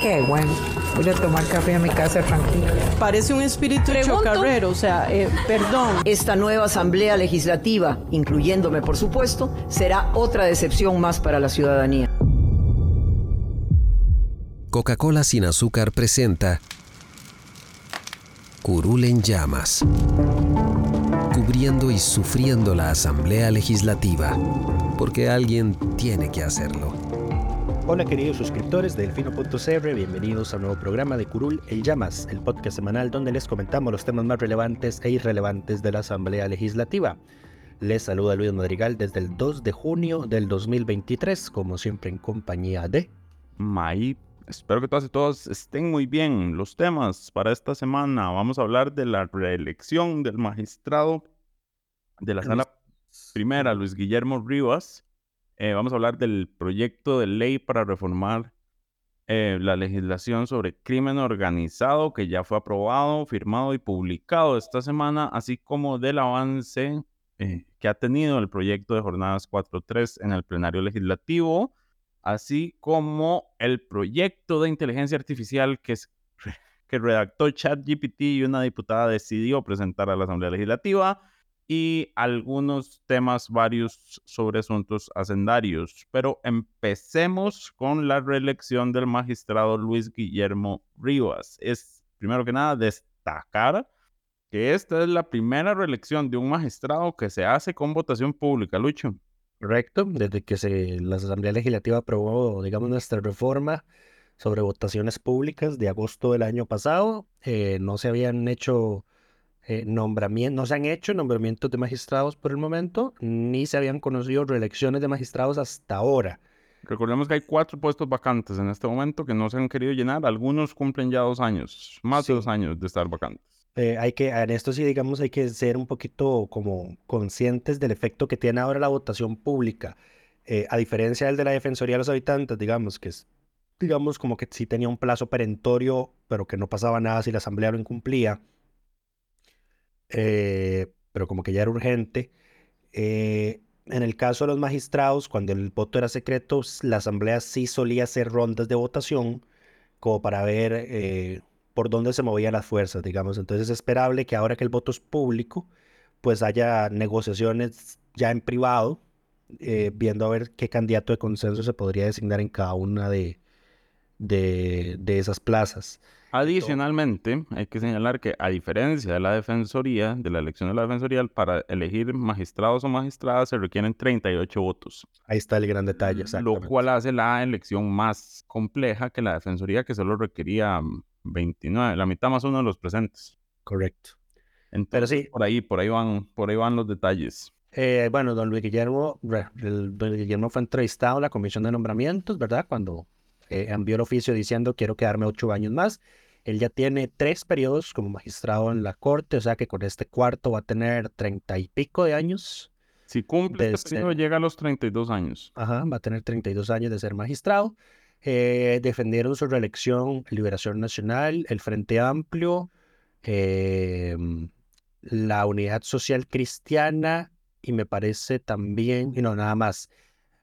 Qué bueno. Voy a tomar café a mi casa tranquila. Parece un espíritu chocarrero, o sea, eh, perdón. Esta nueva asamblea legislativa, incluyéndome por supuesto, será otra decepción más para la ciudadanía. Coca-Cola sin azúcar presenta Curul en llamas, cubriendo y sufriendo la asamblea legislativa, porque alguien tiene que hacerlo. Hola queridos suscriptores de Delfino.cr, bienvenidos a un nuevo programa de Curul en Llamas, el podcast semanal donde les comentamos los temas más relevantes e irrelevantes de la Asamblea Legislativa. Les saluda Luis Madrigal desde el 2 de junio del 2023, como siempre en compañía de... May, espero que todas y todos estén muy bien. Los temas para esta semana, vamos a hablar de la reelección del magistrado de la sala primera, Luis Guillermo Rivas, eh, vamos a hablar del proyecto de ley para reformar eh, la legislación sobre crimen organizado que ya fue aprobado, firmado y publicado esta semana, así como del avance eh, que ha tenido el proyecto de jornadas 4.3 en el plenario legislativo, así como el proyecto de inteligencia artificial que, que redactó ChatGPT y una diputada decidió presentar a la Asamblea Legislativa y algunos temas varios sobre asuntos hacendarios. Pero empecemos con la reelección del magistrado Luis Guillermo Rivas. Es, primero que nada, destacar que esta es la primera reelección de un magistrado que se hace con votación pública, Lucho. Correcto, desde que se, la Asamblea Legislativa aprobó, digamos, nuestra reforma sobre votaciones públicas de agosto del año pasado, eh, no se habían hecho eh, nombramientos, no se han hecho nombramientos de magistrados por el momento, ni se habían conocido reelecciones de magistrados hasta ahora. Recordemos que hay cuatro puestos vacantes en este momento que no se han querido llenar. Algunos cumplen ya dos años, más de dos años de estar vacantes. Eh, hay que, en esto sí, digamos, hay que ser un poquito como conscientes del efecto que tiene ahora la votación pública. Eh, a diferencia del de la Defensoría de los Habitantes, digamos, que es, digamos, como que sí tenía un plazo perentorio, pero que no pasaba nada si la Asamblea lo incumplía eh, pero como que ya era urgente. Eh, en el caso de los magistrados, cuando el voto era secreto, la asamblea sí solía hacer rondas de votación como para ver eh, por dónde se movían las fuerzas, digamos. Entonces es esperable que ahora que el voto es público, pues haya negociaciones ya en privado, viendo a ver qué candidato de consenso se podría designar en cada una de, de, de esas plazas. Adicionalmente, hay que señalar que a diferencia de la defensoría, de la elección de la defensoría, para elegir magistrados o magistradas se requieren 38 votos. Ahí está el gran detalle, Lo cual hace la elección más compleja que la defensoría, que solo requería 29, mm, la mitad más uno de los presentes. Correcto. Pero sí. Por ahí, por ahí van, por ahí van los detalles. Eh, bueno, don Luis Guillermo, don Luis Guillermo fue entrevistado en la comisión de nombramientos, ¿verdad? Cuando eh, envió el oficio diciendo quiero quedarme ocho años más. Él ya tiene tres periodos como magistrado en la corte, o sea que con este cuarto va a tener treinta y pico de años. Si cumple este periodo, llega a los 32 años. Ajá, va a tener 32 años de ser magistrado. Eh, defendieron su reelección Liberación Nacional, el Frente Amplio, em, la Unidad Social Cristiana y me parece también, y no, nada más.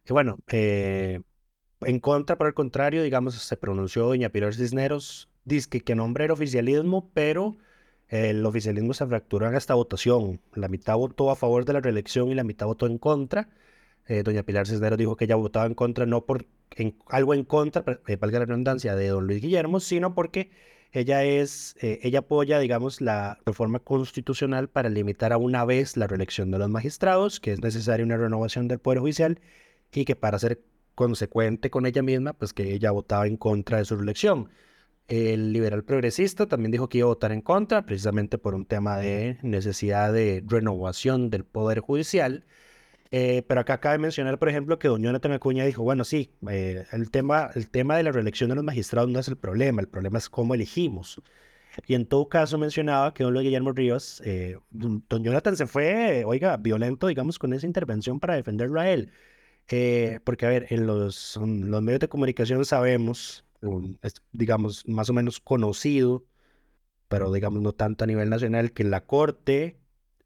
Que bueno, eh, en contra, por el contrario, digamos, se pronunció doña Pilar Cisneros, dice que nombre era oficialismo, pero el oficialismo se fracturó en esta votación. La mitad votó a favor de la reelección y la mitad votó en contra. Eh, doña Pilar Cisneros dijo que ella votaba en contra, no por algo en contra, eh, valga la redundancia, de don Luis Guillermo, sino porque ella es, eh, ella apoya, digamos, la reforma constitucional para limitar a una vez la reelección de los magistrados, que es necesaria una renovación del Poder Judicial y que para ser consecuente con ella misma, pues que ella votaba en contra de su reelección. El liberal progresista también dijo que iba a votar en contra, precisamente por un tema de necesidad de renovación del Poder Judicial. Eh, pero acá cabe mencionar, por ejemplo, que don Jonathan Acuña dijo, bueno, sí, eh, el, tema, el tema de la reelección de los magistrados no es el problema, el problema es cómo elegimos. Y en todo caso mencionaba que don Luis Guillermo Ríos, eh, don Jonathan se fue, oiga, violento, digamos, con esa intervención para defenderlo a él. porque, a ver, en los, los medios de comunicación sabemos, digamos, más o menos conocido, pero digamos no tanto a nivel nacional, que la Corte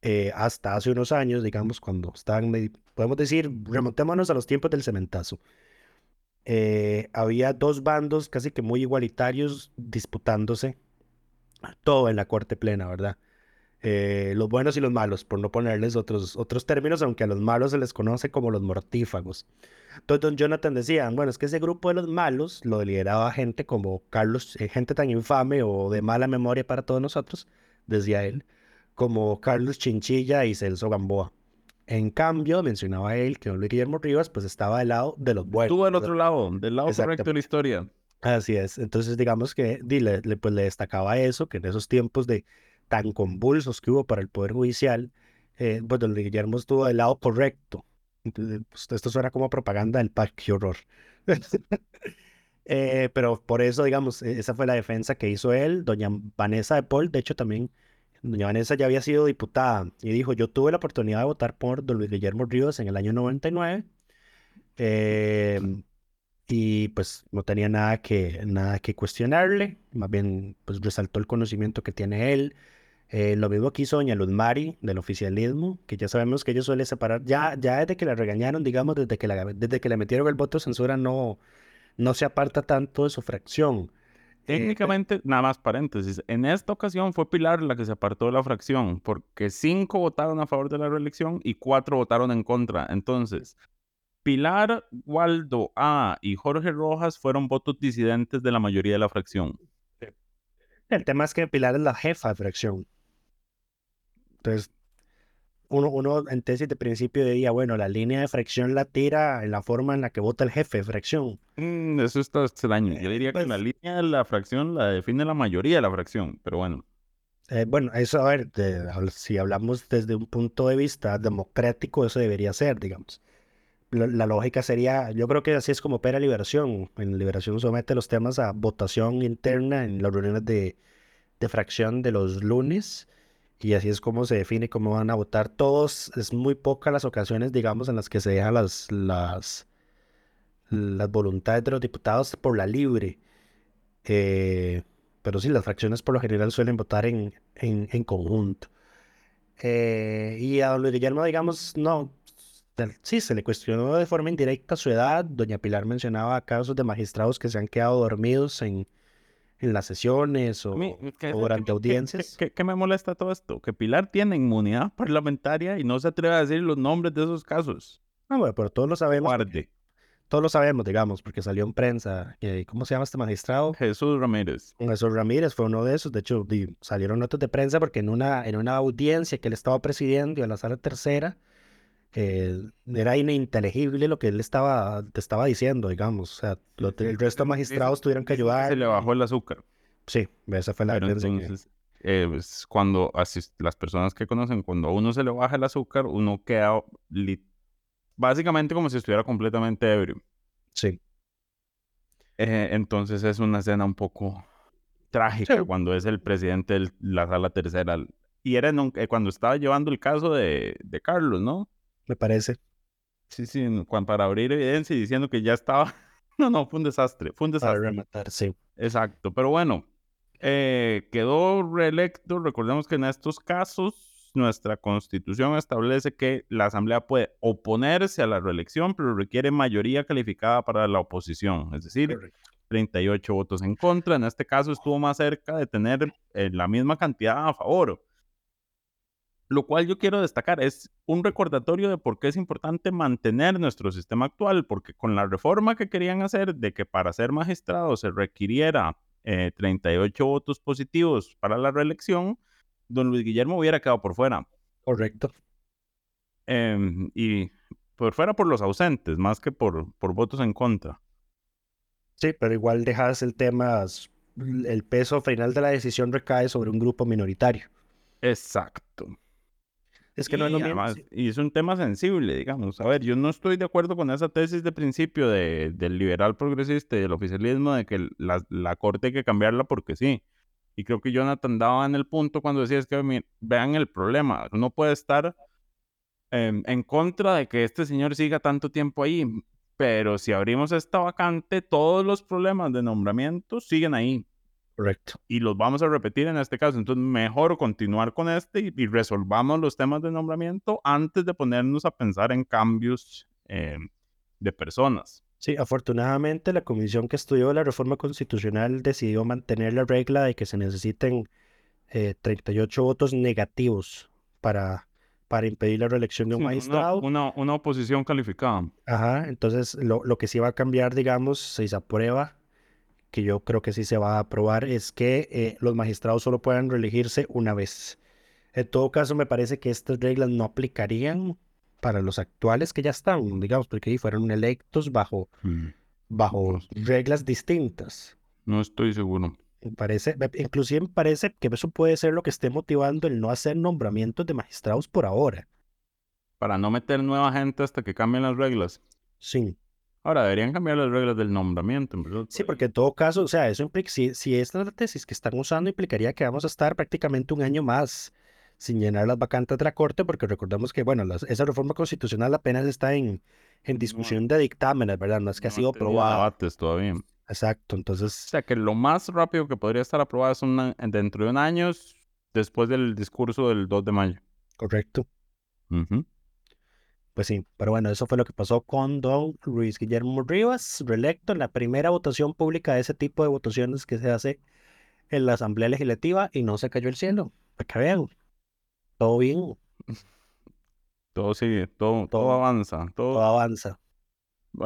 eh, hasta hace unos años, digamos, cuando estaban, podemos decir, remontémonos a los tiempos del cementazo. Eh, había dos bandos casi que muy igualitarios disputándose todo en la corte plena, ¿verdad? Eh, los buenos y los malos, por no ponerles otros, otros términos, aunque a los malos se les conoce como los mortífagos. Entonces, don Jonathan decía, bueno, es que ese grupo de los malos lo lideraba gente como Carlos, gente tan infame o de mala memoria para todos nosotros, decía él, como Carlos Chinchilla y Celso Gamboa. En cambio, mencionaba él que don Luis Guillermo Rivas pues estaba del lado de los buenos. Estuvo del otro lado, del lado correcto de la historia. Así es. Entonces, digamos que dile, le, pues, le destacaba eso, que en esos tiempos de tan convulsos que hubo para el Poder Judicial, eh, pues don Guillermo estuvo del lado correcto. Entonces, pues, esto suena como propaganda del PAC, qué horror. Eh, pero por eso, digamos, e, esa fue la defensa que hizo él. Doña Vanessa de Paul, de hecho, también Doña Vanessa ya había sido diputada y dijo, yo tuve la oportunidad de votar por don Luis Guillermo Ríos en el año 99 em, y pues no tenía nada que, nada que cuestionarle, más bien pues resaltó el conocimiento que tiene él. Eh, lo mismo que hizo doña Luz Mari del oficialismo, que ya sabemos que ella suele separar, ya, ya desde que la regañaron, digamos, desde que, la, desde que le metieron el voto de censura, no, no se aparta tanto de su fracción. Eh, Técnicamente, nada más paréntesis, en esta ocasión fue Pilar la que se apartó de la fracción, porque cinco votaron a favor de la reelección y cuatro votaron en contra. Entonces, Pilar, Waldo A y Jorge Rojas fueron votos disidentes de la mayoría de la fracción. El tema es que Pilar es la jefa de fracción. Entonces, uno, uno en tesis de principio diría, bueno, la línea de fracción la tira en la forma en la que vota el jefe de fracción. Mm, eso está extraño. Yo diría que la pues línea de la fracción la define la mayoría de la fracción, pero bueno. Eh, bueno, eso, a ver, si hablamos desde un punto de vista democrático, eso debería ser, digamos. La, lógica sería, yo creo que así es como opera Liberación. En Liberación somete los temas a votación interna en las reuniones de, de fracción de los lunes y así es como se define cómo van a votar todos. Es muy pocas las ocasiones, digamos, en las que se dejan las, las, las voluntades de los diputados por la libre. Eh, pero sí, las fracciones por lo general suelen votar en, en, conjunto. Eh, y a don Luis Guillermo, digamos, no, sí, se le cuestionó de forma indirecta su edad. Doña Pilar mencionaba casos de magistrados que se han quedado dormidos en, en las sesiones o, durante audiencias. ¿qué, me molesta todo esto? Que Pilar tiene inmunidad parlamentaria y no se atreve a decir los nombres de esos casos. Ah, bueno, pero todos lo sabemos. Todos lo sabemos, digamos, porque salió en prensa. Eh, ¿Cómo se llama este magistrado? Jesús Ramírez. Jesús Ramírez fue uno de esos. De hecho, salieron notas de prensa porque en una, en una audiencia que él estaba presidiendo en la sala tercera, era ininteligible lo que él estaba, te estaba diciendo, digamos. O sea, el resto de magistrados tuvieron que ayudar. Se le bajó el azúcar. Sí, esa fue la Pero entonces, eh, pues, cuando así, las personas que conocen, cuando a uno se le baja el azúcar, uno queda básicamente como si estuviera completamente ebrio. Sí. Eh, entonces es una escena un poco trágica cuando es el presidente de la sala tercera. Y era eh, cuando estaba llevando el caso de, de Carlos, ¿no? Me parece. Sí, sí, para abrir evidencia y diciendo que ya estaba. No, no, fue un desastre, fue un desastre. Para rematar, sí. Exacto, pero bueno, eh, quedó reelecto. Recordemos que en estos casos nuestra constitución establece que la asamblea puede oponerse a la reelección, pero requiere mayoría calificada para la oposición, es decir, 38 votos en contra. En este caso estuvo más cerca de tener eh, la misma cantidad a favor. Lo cual yo quiero destacar es un recordatorio de por qué es importante mantener nuestro sistema actual, porque con la reforma que querían hacer de que para ser magistrado se requiriera 38 eh, votos positivos para la reelección, don Luis Guillermo hubiera quedado por fuera. Correcto. Em, y por fuera por los ausentes, más que por, por votos en contra. Sí, pero igual dejas el tema, el peso final de la decisión recae sobre un grupo minoritario. Exacto. Es que no es lo Y mismo. además- y es un tema sensible, digamos. A ver, yo no estoy de acuerdo con esa tesis de principio de, del liberal progresista y del oficialismo de que la, la corte hay que cambiarla porque sí. Y creo que Jonathan daba en el punto cuando decía es que vean el problema. No puede estar em, en contra de que este señor siga tanto tiempo ahí. Pero si abrimos esta vacante, todos los problemas de nombramiento siguen ahí Correcto. y los vamos a repetir en este caso. Entonces, mejor continuar con este y, y resolvamos los temas de nombramiento antes de ponernos a pensar en cambios eh, de personas. Sí, afortunadamente la comisión que estudió la reforma constitucional decidió mantener la regla de que se necesiten eh, 38 votos negativos para, para impedir la reelección de un Sí, una, magistrado. una, una oposición calificada. Ajá, entonces lo, lo que sí va a cambiar, digamos, si se aprueba, que yo creo que sí se va a aprobar, es que eh, los magistrados solo puedan reelegirse una vez. En todo caso, me parece que estas reglas no aplicarían para los actuales que ya están, digamos, porque ahí fueron electos bajo, bajo reglas distintas. No estoy seguro. Parece, inclusive me parece que eso puede ser lo que esté motivando el no hacer nombramientos de magistrados por ahora. Para no meter nueva gente hasta que cambien las reglas. Sí. Ahora, deberían cambiar las reglas del nombramiento. en verdad. Sí, porque en todo caso, o sea, eso implica, si, si esta es la tesis que están usando, implicaría que vamos a estar prácticamente un año más sin llenar las vacantes de la Corte, porque recordemos que, bueno, las- esa reforma constitucional apenas está en, en discusión de dictámenes, ¿verdad? No es que ha No sido tenido aprobada. debates todavía. Exacto, O entonces, sea, que lo más rápido que podría estar aprobada es una- dentro de un año después del discurso del 2 de mayo. correcto. Ujú. Pues sí, pero bueno, eso fue lo que pasó con don Luis Guillermo Rivas, reelecto en la primera votación pública de ese tipo de votaciones que se hace en la Asamblea Legislativa y no se cayó el cielo. Que vean, todo bien, Todo sigue, todo, todo Todo- avanza. Todo, todo avanza.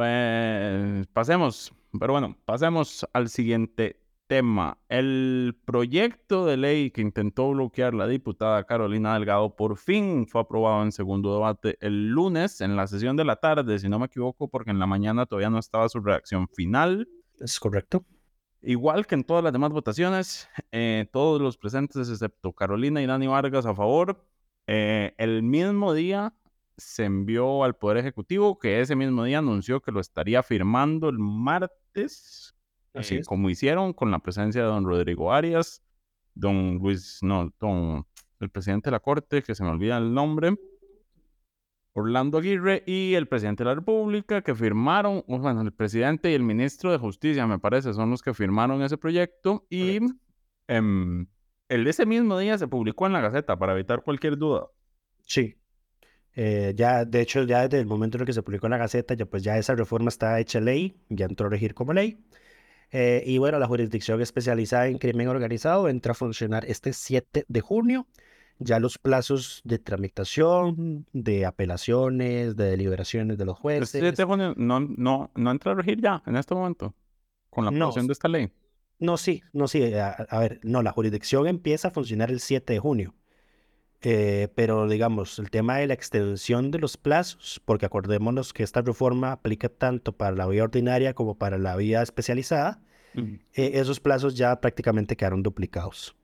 Eh, pasemos, pero bueno, pasemos al siguiente tema. El proyecto de ley que intentó bloquear la diputada Carolina Delgado por fin fue aprobado en segundo debate el lunes en la sesión de la tarde, si no me equivoco, porque en la mañana todavía no estaba su redacción final. Es correcto. Igual que en todas las demás votaciones, eh, todos los presentes, excepto Carolina y Dani Vargas, a favor. Eh, el mismo día se envió al Poder Ejecutivo, que ese mismo día anunció que lo estaría firmando el martes, Así eh, es. como hicieron con la presencia de don Rodrigo Arias, don Luis, no, don, el presidente de la Corte, que se me olvida el nombre, Orlando Aguirre y el presidente de la República que firmaron, bueno, el presidente y el ministro de Justicia, me parece, son los que firmaron ese proyecto y em, el ese mismo día se publicó en la Gaceta para evitar cualquier duda. Sí. Eh, ya, de hecho, ya desde el momento en el que se publicó en la Gaceta, ya pues ya esa reforma está hecha ley, ya entró a regir como ley. Eh, y bueno, la jurisdicción especializada en crimen organizado entra a funcionar este 7 de junio. Ya los plazos de tramitación, de apelaciones, de deliberaciones de los El jueces. 7 de junio no, no, no entra a regir ya en este momento con la No. aprobación de esta ley. No, sí, no, sí. A, a ver, no, la jurisdicción empieza a funcionar el 7 de junio. Eh, pero digamos, el tema de la extensión de los plazos, porque acordémonos que esta reforma aplica tanto para la vía ordinaria como para la vía especializada, eh, esos plazos ya prácticamente quedaron duplicados.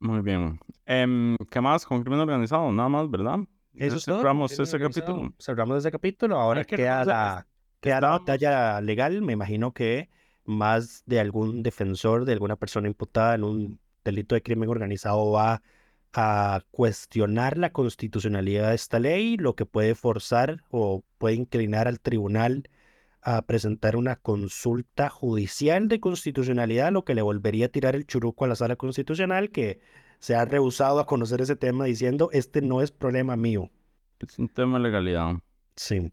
Muy bien. Em, ¿Qué más con crimen organizado? Nada más, ¿verdad? Eso. Cerramos ese capítulo. Cerramos ese capítulo. Ahora que queda la, queda la batalla legal. Me imagino que más de algún defensor de alguna persona imputada en un delito de crimen organizado va a cuestionar la constitucionalidad de esta ley, lo que puede forzar o puede inclinar al tribunal a presentar una consulta judicial de constitucionalidad, lo que le volvería a tirar el churuco a la sala constitucional, que se ha rehusado a conocer ese tema diciendo, este no es problema mío. Es un tema de legalidad. Sí.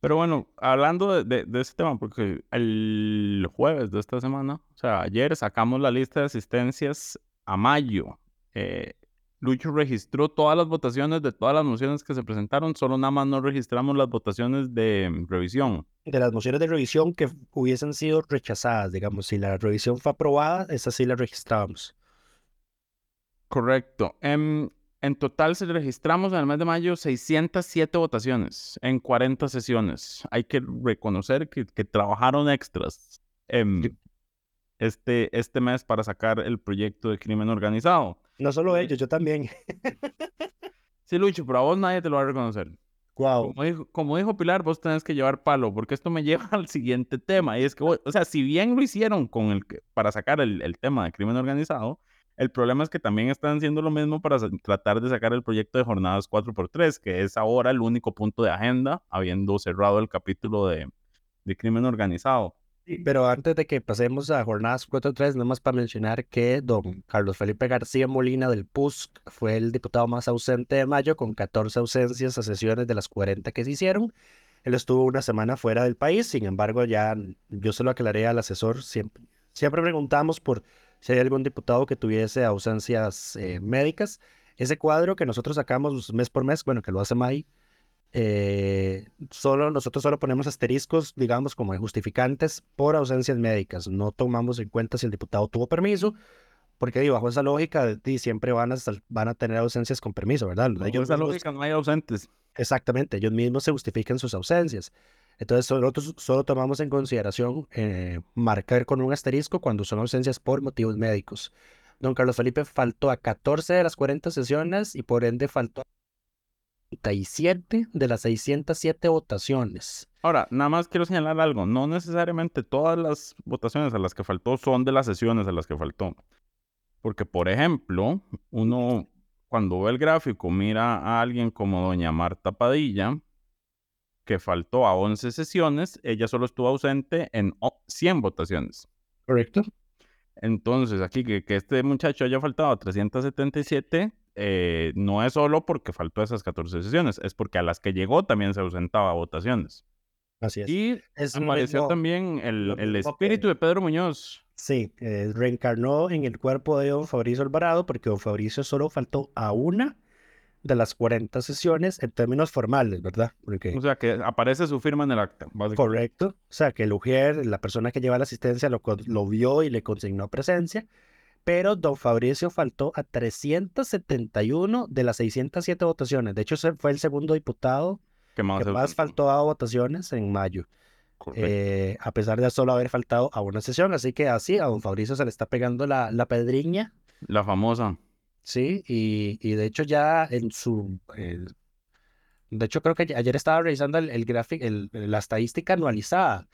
Pero bueno, hablando de, de, de ese tema, porque el jueves de esta semana, o sea, ayer sacamos la lista de asistencias a mayo. Eh, Lucho registró todas las votaciones de todas las mociones que se presentaron, solo nada más no registramos las votaciones de revisión. De las mociones de revisión que hubiesen sido rechazadas, digamos, si la revisión fue aprobada, esas sí las registrábamos. Correcto. Em, en total se registramos en el mes de mayo 607 votaciones en 40 sesiones. Hay que reconocer que, que trabajaron extras em, este, este mes para sacar el proyecto de crimen organizado. No solo ellos, yo también. Sí, Lucho, pero a vos nadie te lo va a reconocer. Wow. Como dijo, como dijo Pilar, vos tenés que llevar palo, porque esto me lleva al siguiente tema. Y es que, vos- o sea, si bien lo hicieron con el, que- para sacar el, el tema de crimen organizado, el problema es que también están haciendo lo mismo para tratar de sacar el proyecto de jornadas 4x3, que es ahora el único punto de agenda, habiendo cerrado el capítulo de, de crimen organizado. Pero antes de que pasemos a jornadas 4-3, nada más para mencionar que don Carlos Felipe García Molina del PUSC fue el diputado más ausente de mayo, con 14 ausencias a sesiones de las 40 que se hicieron. Él estuvo una semana fuera del país, sin embargo, ya yo se lo aclaré al asesor. Siempre, siempre preguntamos por si hay algún diputado que tuviese ausencias eh, médicas. Ese cuadro que nosotros sacamos mes por mes, bueno, que lo hace May, eh, solo nosotros solo ponemos asteriscos, digamos, como justificantes por ausencias médicas. No tomamos en cuenta si el diputado tuvo permiso, porque digo, bajo esa lógica, siempre van a, van a tener ausencias con permiso, ¿verdad? Bajo Ellos esa mismos- lógica no hay ausentes. Exactamente, ellos mismos se justifican sus ausencias. Entonces, nosotros solo tomamos en consideración eh, marcar con un asterisco cuando son ausencias por motivos médicos. Don Carlos Felipe faltó a 14 de las 40 sesiones y por ende faltó a 37 de las 607 votaciones. Ahora, nada más quiero señalar algo. No necesariamente todas las votaciones a las que faltó son de las sesiones a las que faltó. Porque, por ejemplo, uno cuando ve el gráfico mira a alguien como doña Marta Padilla, que faltó a 11 sesiones, ella solo estuvo ausente en o- 100 votaciones. ¿Correcto? Entonces, aquí que, que este muchacho haya faltado a 377, eh, no es solo porque faltó esas 14 sesiones, es porque a las que llegó también se ausentaba a votaciones. Así es. Y Es apareció mismo- también el, que- espíritu de Pedro Muñoz. Sí, eh, reencarnó en el cuerpo de don Fabricio Alvarado porque don Fabricio solo faltó a una de las 40 sesiones en términos formales, ¿verdad? Porque, O sea, que aparece su firma en el acta. correcto. O sea, que el Ujier, la persona que lleva la asistencia, lo vio y le consignó presencia. Pero don Fabricio faltó a 371 de las 607 votaciones. De hecho, fue el segundo diputado Que más que más faltó a votaciones en mayo. Eh, a pesar de solo haber faltado a una sesión. Así que así a don Fabricio se le está pegando la, la pedriña, La famosa. ¿sí? Y, y de hecho ya en su... eh, de hecho creo que ayer estaba revisando el, el gráfico, el- la estadística anualizada.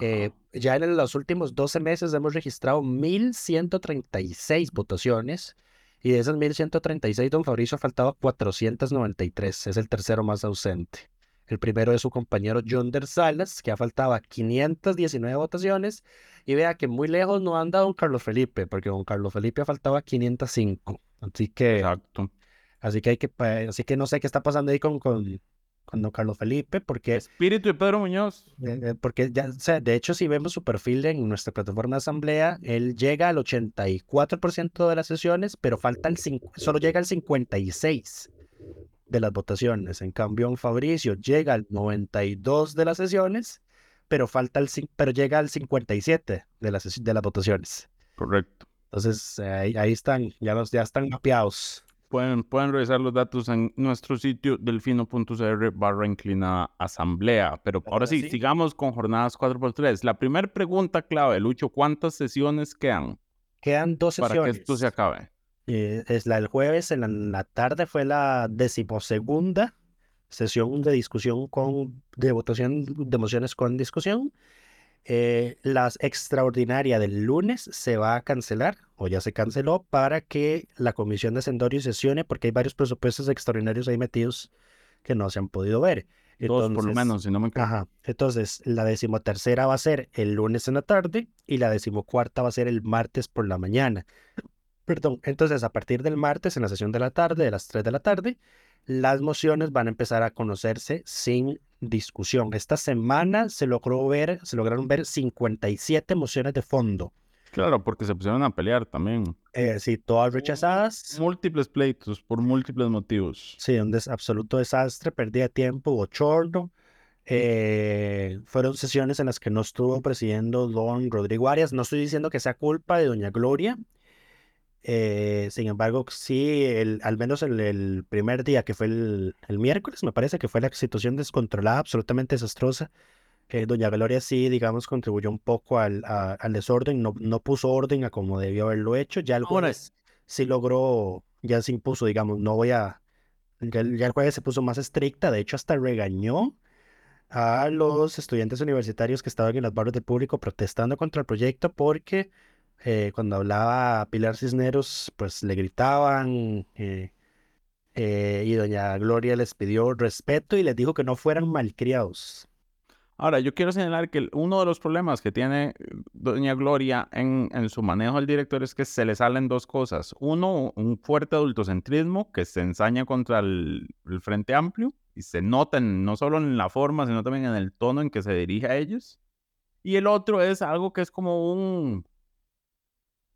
Eh, ya en los últimos 12 meses hemos registrado 1.136 votaciones y de esas 1.136 don Fabricio ha faltado 493, es el tercero más ausente. El primero es su compañero Yonder Salas, que ha faltado a 519 votaciones. Y vea que muy lejos no anda don Carlos Felipe, porque don Carlos Felipe ha faltado a 505. Así que, Exacto. así que hay que, así que no sé qué está pasando ahí con, con, con don Carlos Felipe, porque Espíritu de Pedro Muñoz. eh, eh, porque ya, o sea, de hecho, si vemos su perfil en nuestra plataforma de asamblea, él llega al 84% de las sesiones, pero falta el solo llega al 56% de las votaciones. En cambio, en Fabricio llega al 92% de las sesiones, pero falta el, pero llega al 57% de las, de las votaciones. Correcto. Entonces, eh, ahí, ahí están, ya, los, ya están mapeados. Pueden, pueden revisar los datos en nuestro sitio delfino.cr barra inclinada asamblea. Pero ahora sí, sí. sigamos con jornadas 4x3. La primera pregunta clave, Lucho, ¿cuántas sesiones quedan Quedan dos para que sesiones. esto se acabe? Eh, es la del jueves, en la, en la tarde fue la decimosegunda sesión de discusión con, de votación de mociones con discusión. Eh, la extraordinaria del lunes se va a cancelar, o ya se canceló, para que la comisión de Sendorio sesione, porque hay varios presupuestos extraordinarios ahí metidos que no se han podido ver. Dos por lo Entonces, menos, si no me equivoco. Ajá. Entonces, la decimotercera va a ser el lunes en la tarde y la decimocuarta va a ser el martes por la mañana. Perdón, entonces a partir del martes en la sesión de la tarde, de las 3 de la tarde, las mociones van a empezar a conocerse sin discusión. Esta semana se logró ver, se lograron ver 57 mociones de fondo. Claro, porque se pusieron a pelear también. Eh, sí, todas rechazadas. Múltiples pleitos por múltiples motivos. Sí, un des- absoluto desastre, pérdida de tiempo, bochorno. Eh, fueron sesiones en las que no estuvo presidiendo don Rodrigo Arias. No estoy diciendo que sea culpa de doña Gloria. Eh, sin embargo, sí, el, al menos el, el primer día, que fue el, el miércoles, me parece que fue la situación descontrolada, absolutamente desastrosa. que doña Gloria sí, digamos, contribuyó un poco al, a- al desorden, no, no puso orden a como debió haberlo hecho. Ya el Ahora- jueves sí logró, ya se impuso, digamos, no voy a, ya, ya el jueves se puso más estricta, de hecho hasta regañó a los estudiantes universitarios que estaban en las barras del público protestando contra el proyecto porque eh, cuando hablaba Pilar Cisneros, pues le gritaban eh, eh, y doña Gloria les pidió respeto y les dijo que no fueran malcriados. Ahora, yo quiero señalar que uno de los problemas que tiene doña Gloria en, en, su manejo del director es que se le salen dos cosas. Uno, un fuerte adultocentrismo que se ensaña contra el, el Frente Amplio y se nota no solo en la forma, sino también en el tono en que se dirige a ellos. Y el otro es algo que es como un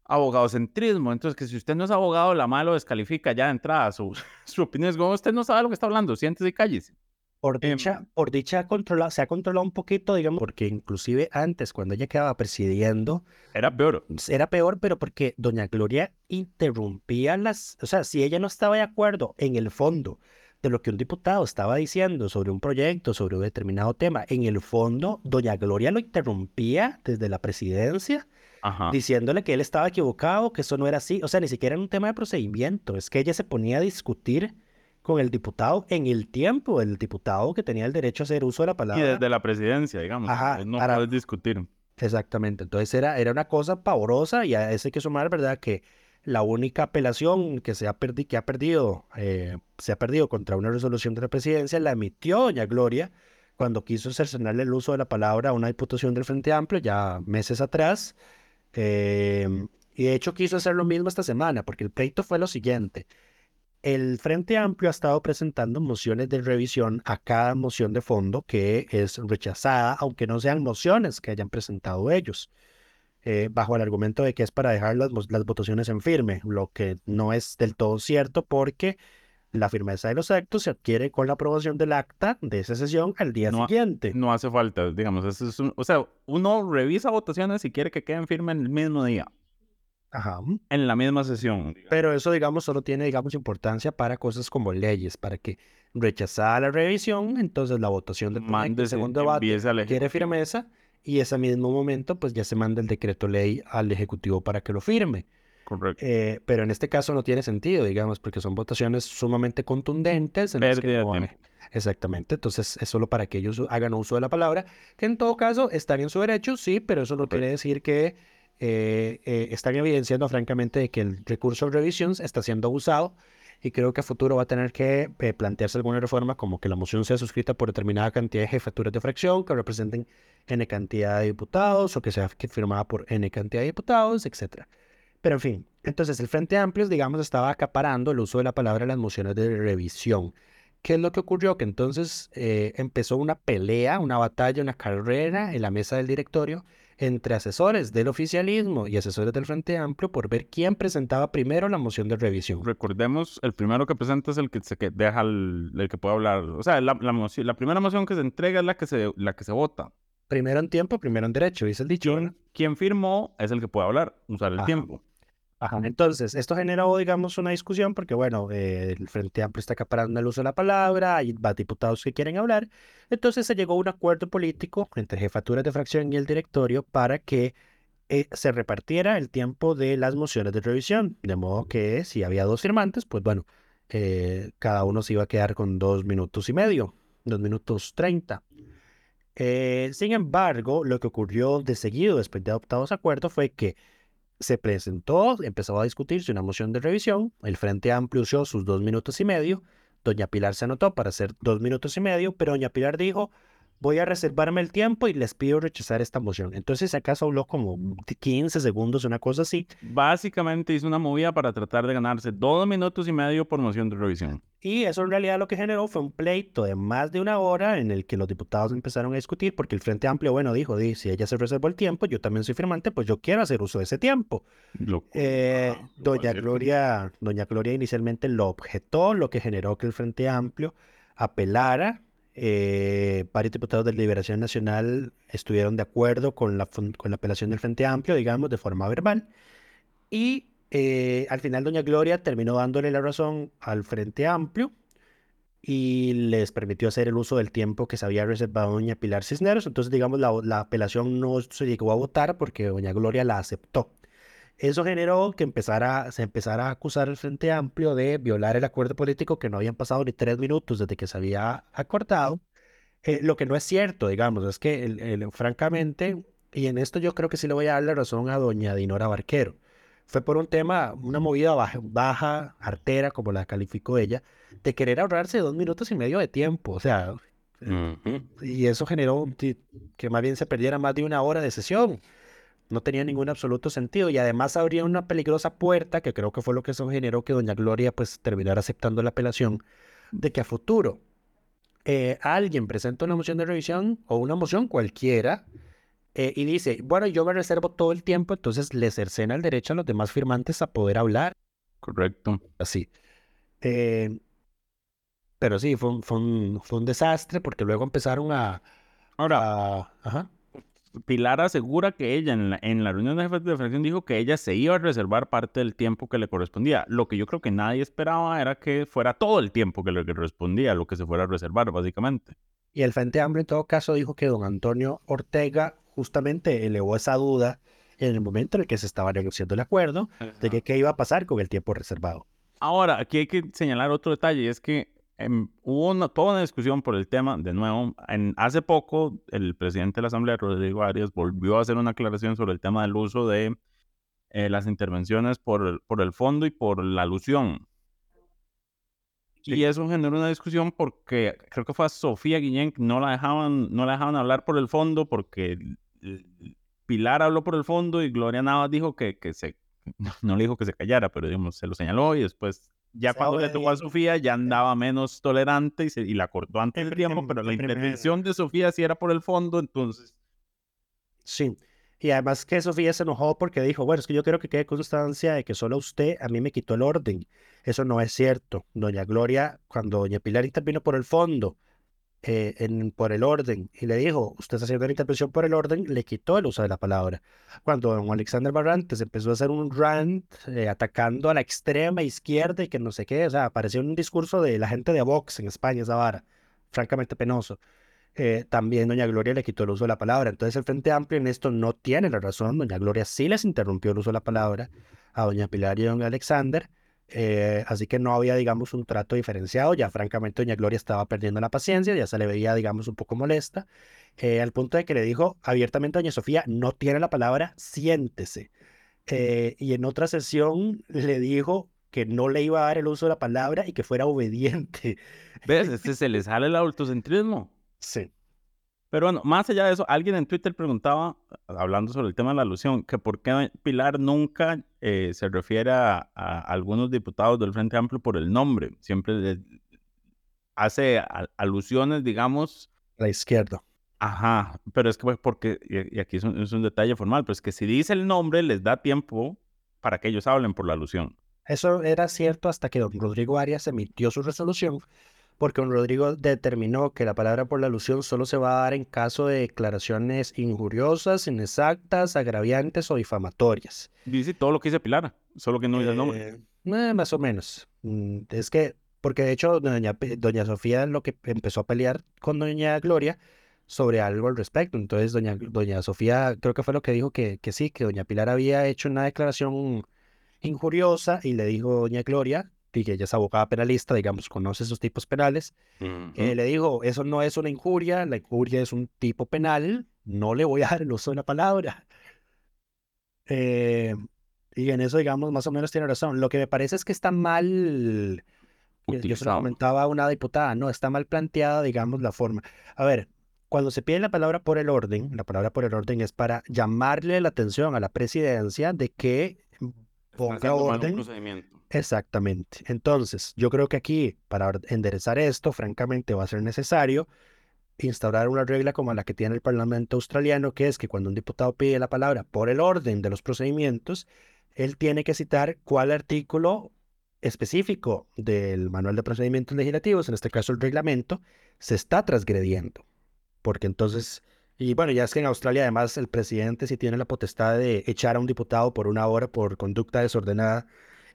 abogadocentrismo. Entonces, que si usted no es abogado, la mano lo descalifica ya de entrada. Su, su opinión es como usted no sabe lo que está hablando, siéntese y cállese. Por dicha, por dicha controla, se ha controlado un poquito, digamos, porque inclusive antes, cuando ella quedaba presidiendo... Era peor. Era peor, pero porque doña Gloria interrumpía las... O sea, si ella no estaba de acuerdo en el fondo de lo que un diputado estaba diciendo sobre un proyecto, sobre un determinado tema, en el fondo, doña Gloria lo interrumpía desde la presidencia, Ajá. diciéndole que él estaba equivocado, que eso no era así. O sea, ni siquiera era un tema de procedimiento, es que ella se ponía a discutir con el diputado en el tiempo, el diputado que tenía el derecho a hacer uso de la palabra. Y desde la presidencia, digamos. Ajá, no para- puedes discutir. Exactamente, entonces era, era una cosa pavorosa y a eso hay que sumar, ¿verdad? Que la única apelación que se ha, perdi- que ha perdido, eh, se ha perdido contra una resolución de la presidencia la emitió doña Gloria cuando quiso cercenarle el uso de la palabra a una diputación del Frente Amplio ya meses atrás. Eh, y de hecho quiso hacer lo mismo esta semana, porque el pleito fue lo siguiente. El Frente Amplio ha estado presentando mociones de revisión a cada moción de fondo que es rechazada, aunque no sean mociones que hayan presentado ellos, eh, bajo el argumento de que es para dejar las votaciones en firme, lo que no es del todo cierto porque la firmeza de los actos se adquiere con la aprobación del acta de esa sesión al día No siguiente. No hace falta, digamos. eso es un- o sea, uno revisa votaciones y quiere que queden firmes el mismo día, Ajá. en la misma sesión. digamos. Pero eso, digamos, solo tiene, digamos, importancia para cosas como leyes, para que rechazada la revisión, entonces la votación del Mándese, segundo debate, envíese al quiere Ejecutivo. firmeza y ese mismo momento, pues ya se manda el decreto ley al Ejecutivo para que lo firme. Correcto. Eh, pero en este caso no tiene sentido, digamos, porque son votaciones sumamente contundentes. en las que no hay-. Exactamente, entonces es solo para que ellos hagan uso de la palabra, que en todo caso están en su derecho, sí, pero eso no quiere decir que eh, eh, están evidenciando francamente de que el recurso de revisión está siendo abusado y creo que a futuro va a tener que eh, plantearse alguna reforma como que la moción sea suscrita por determinada cantidad de jefaturas de fracción que representen N cantidad de diputados o que sea firmada por N cantidad de diputados, etcétera. Pero en fin, entonces el Frente Amplio, digamos, estaba acaparando el uso de la palabra en las mociones de revisión. ¿Qué es lo que ocurrió? Que entonces eh, empezó una pelea, una batalla, una carrera en la mesa del directorio entre asesores del oficialismo y asesores del Frente Amplio por ver quién presentaba primero la moción de revisión. Recordemos, el primero que presenta es el que se que deja el, el que puede hablar. O sea, la, la, moción- la primera moción que se entrega es la que se, la que se vota. Primero en tiempo, primero en derecho, dice el dicho. Quien firmó es el que puede hablar, usar el Ajá. tiempo. Ajá. Entonces, esto generó, digamos, una discusión porque, bueno, eh, el Frente Amplio está acaparando el uso de la palabra, hay va- diputados que quieren hablar. Entonces se llegó a un acuerdo político entre jefaturas de fracción y el directorio para que eh, se repartiera el tiempo de las mociones de revisión. De modo que si había dos firmantes, pues bueno, eh, cada uno se iba a quedar con dos minutos y medio, dos minutos treinta. Sin embargo, lo que ocurrió de seguido después de adoptados acuerdos fue que se presentó, empezó a discutirse una moción de revisión, el Frente Amplio usó sus dos minutos y medio, doña Pilar se anotó para hacer dos minutos y medio, pero doña Pilar dijo, voy a reservarme el tiempo y les pido rechazar esta moción. Entonces, acaso habló como 15 segundos, una cosa así, Básicamente hizo una movida para tratar de ganarse dos minutos y medio por moción de revisión. Y eso en realidad lo que generó fue un pleito de más de una hora en el que los diputados empezaron a discutir porque el Frente Amplio, bueno, dijo, di, si ella se reservó el tiempo, yo también soy firmante, pues yo quiero hacer uso de ese tiempo. Lo- Eh, Ah, doña cualquier- Gloria, doña Gloria inicialmente lo objetó, lo que generó que el Frente Amplio apelara. Eh, varios diputados de Liberación Nacional estuvieron de acuerdo con la, con la apelación del Frente Amplio, digamos, de forma verbal. Y eh, al final doña Gloria terminó dándole la razón al Frente Amplio y les permitió hacer el uso del tiempo que se había reservado doña Pilar Cisneros. Entonces, digamos, la, la apelación no se llegó a votar porque doña Gloria la aceptó. Eso generó que empezara, se empezara a acusar el Frente Amplio de violar el acuerdo político que no habían pasado ni tres minutos desde que se había acordado. Eh, lo que no es cierto, digamos, es que el, francamente, y en esto yo creo que sí le voy a dar la razón a doña Dinora Barquero, fue por un tema, una movida baja, baja, artera, como la calificó ella, de querer ahorrarse dos minutos y medio de tiempo. O sea, y eso generó que más bien se perdiera más de una hora de sesión. No tenía ningún absoluto sentido y además abría una peligrosa puerta, que creo que fue lo que eso generó que doña Gloria pues terminara aceptando la apelación, de que a futuro eh, alguien presenta una moción de revisión o una moción cualquiera eh, y dice, bueno, yo me reservo todo el tiempo, entonces le cercena el derecho a los demás firmantes a poder hablar. Correcto. Así. Eh, pero sí, fue un, fue, un, fue un, desastre porque luego empezaron a... Ahora, ajá. Pilar asegura que ella en la, en la reunión de jefes de fracción dijo que ella se iba a reservar parte del tiempo que le correspondía. Lo que yo creo que nadie esperaba era que fuera todo el tiempo que le correspondía, lo que se fuera a reservar, básicamente. Y el Frente Amplio en todo caso dijo que don Antonio Ortega justamente elevó esa duda en el momento en el que se estaba negociando el acuerdo de que qué iba a pasar con el tiempo reservado. Ahora, aquí hay que señalar otro detalle, y es que em, hubo una, toda una discusión por el tema, de nuevo, en, hace poco el presidente de la Asamblea, Rodrigo Arias, volvió a hacer una aclaración sobre el tema del uso de eh, las intervenciones por, por el fondo y por la alusión. Y eso generó una discusión porque creo que fue a Sofía Guillén, no la dejaban, no la dejaban hablar por el fondo porque Pilar habló por el fondo y Gloria Navas dijo que, que se, no, le dijo que se callara, pero digamos, se lo señaló y después, ya cuando le tocó a Sofía, ya andaba menos tolerante y, se, y la cortó antes del tiempo, pero la intervención de Sofía sí era por el fondo, entonces... Sí, y además que Sofía se enojó porque dijo, bueno, es que yo quiero que quede constancia de que solo usted a mí me quitó el orden. Eso no es cierto. Doña Gloria, cuando doña Pilar intervino por el fondo, eh, en, por el orden, y le dijo, usted está haciendo la intervención por el orden, le quitó el uso de la palabra. Cuando don Alexander Barrantes empezó a hacer un rant eh, atacando a la extrema izquierda y que no sé qué, o sea, parecía un discurso de la gente de Vox en España, esa vara, francamente penoso. Eh, también doña Gloria le quitó el uso de la palabra. Entonces el Frente Amplio en esto no tiene la razón. Doña Gloria sí les interrumpió el uso de la palabra a doña Pilar y a don Alexander. Eh, así que no había, digamos, un trato diferenciado. Ya francamente doña Gloria estaba perdiendo la paciencia, ya se le veía, digamos, un poco molesta. Eh, al punto de que le dijo abiertamente a doña Sofía, no tiene la palabra, siéntese. y en otra sesión le dijo que no le iba a dar el uso de la palabra y que fuera obediente. ¿Ves? Este se le sale el autocentrismo. Sí. Pero bueno, más allá de eso, alguien en Twitter preguntaba, hablando sobre el tema de la alusión, que por qué Pilar nunca eh, se refiere a, algunos diputados del Frente Amplio por el nombre. Siempre hace alusiones, digamos. La izquierda. Ajá, pero es que pues, porque, y, aquí es un, es un, detalle formal, pues que si dice el nombre les da tiempo para que ellos hablen por la alusión. Eso era cierto hasta que don Rodrigo Arias emitió su resolución porque don Rodrigo determinó que la palabra por la alusión solo se va a dar en caso de declaraciones injuriosas, inexactas, agraviantes o difamatorias. Dice todo lo que dice Pilar, solo que no dice el nombre. Eh, eh, más o menos. Mm, es que, porque de hecho doña, doña Sofía lo que empezó a pelear con doña Gloria sobre algo al respecto. Entonces doña, doña Sofía creo que fue lo que dijo que, que sí, que doña Pilar había hecho una declaración injuriosa y le dijo doña Gloria que ella es abogada penalista, digamos, conoce esos tipos penales, eh, le dijo, eso no es una injuria, la injuria es un tipo penal, no le voy a dar el uso de la palabra. Eh, y en eso, digamos, más o menos tiene razón. Lo que me parece es que está mal, yo se lo comentaba a una diputada, no, está mal planteada, digamos, la forma. A ver, cuando se pide la palabra por el orden, la palabra por el orden es para llamarle la atención a la presidencia de que ponga orden Exactamente. Entonces, yo creo que aquí, para enderezar esto, francamente va a ser necesario instaurar una regla como la que tiene el Parlamento australiano, que es que cuando un diputado pide la palabra por el orden de los procedimientos, él tiene que citar cuál artículo específico del Manual de Procedimientos Legislativos, en este caso el reglamento, se está transgrediendo. Porque entonces, y bueno, ya es que en Australia además el presidente sí tiene la potestad de echar a un diputado por una hora por conducta desordenada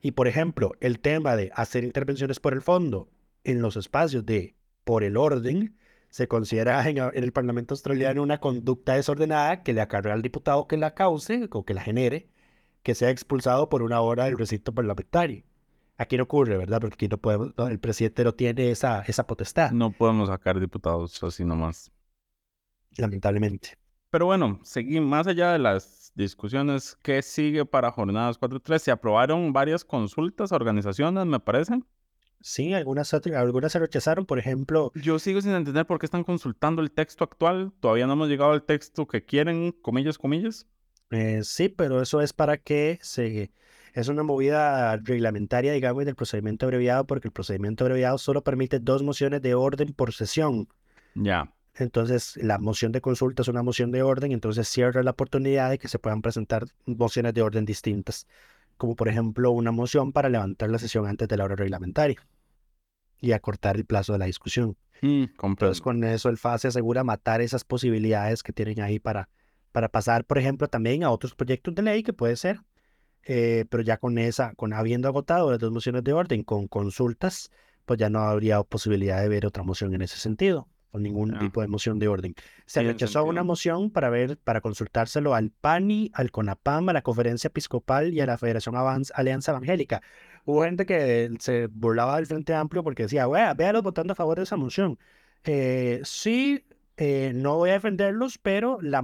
y por ejemplo, el tema de hacer intervenciones por el fondo en los espacios de por el orden se considera en, el Parlamento australiano una conducta desordenada que le acarrea al diputado que la cause o que la genere que sea expulsado por una hora del recinto parlamentario. Aquí no ocurre, ¿verdad? Porque aquí no podemos, no, el presidente no tiene esa, esa potestad, No podemos sacar diputados así nomás. lamentablemente. Pero bueno, seguimos más allá de las discusiones. ¿Qué sigue para jornadas 4.3? Se aprobaron varias consultas a organizaciones, me parece. Sí, algunas, algunas se rechazaron, por ejemplo, Yo sigo sin entender por qué están consultando el texto actual. Todavía no hemos llegado al texto que quieren, comillas, comillas. eh, sí, pero eso es para que se... Es una movida reglamentaria, digamos, del procedimiento abreviado, porque el procedimiento abreviado solo permite dos mociones de orden por sesión. Ya. Entonces, la moción de consulta es una moción de orden, entonces cierra la oportunidad de que se puedan presentar mociones de orden distintas, como por ejemplo una moción para levantar la sesión antes de la hora reglamentaria y acortar el plazo de la discusión. Mm, Entonces, con eso el FAS se asegura matar esas posibilidades que tienen ahí para, para pasar, por ejemplo, también a otros proyectos de ley que puede ser, eh, pero ya con esa, con habiendo agotado las dos mociones de orden con consultas, pues ya no habría posibilidad de ver otra moción en ese sentido, o ningún tipo de moción de orden. Se rechazó una moción para ver, para consultárselo al PANI, al CONAPAM, a la Conferencia Episcopal y a la Federación Avanz- Alianza Evangélica. Hubo gente que se burlaba del Frente Amplio porque decía, "Wea, véalos votando a favor de esa moción. Eh, sí, eh, no voy a defenderlos, pero la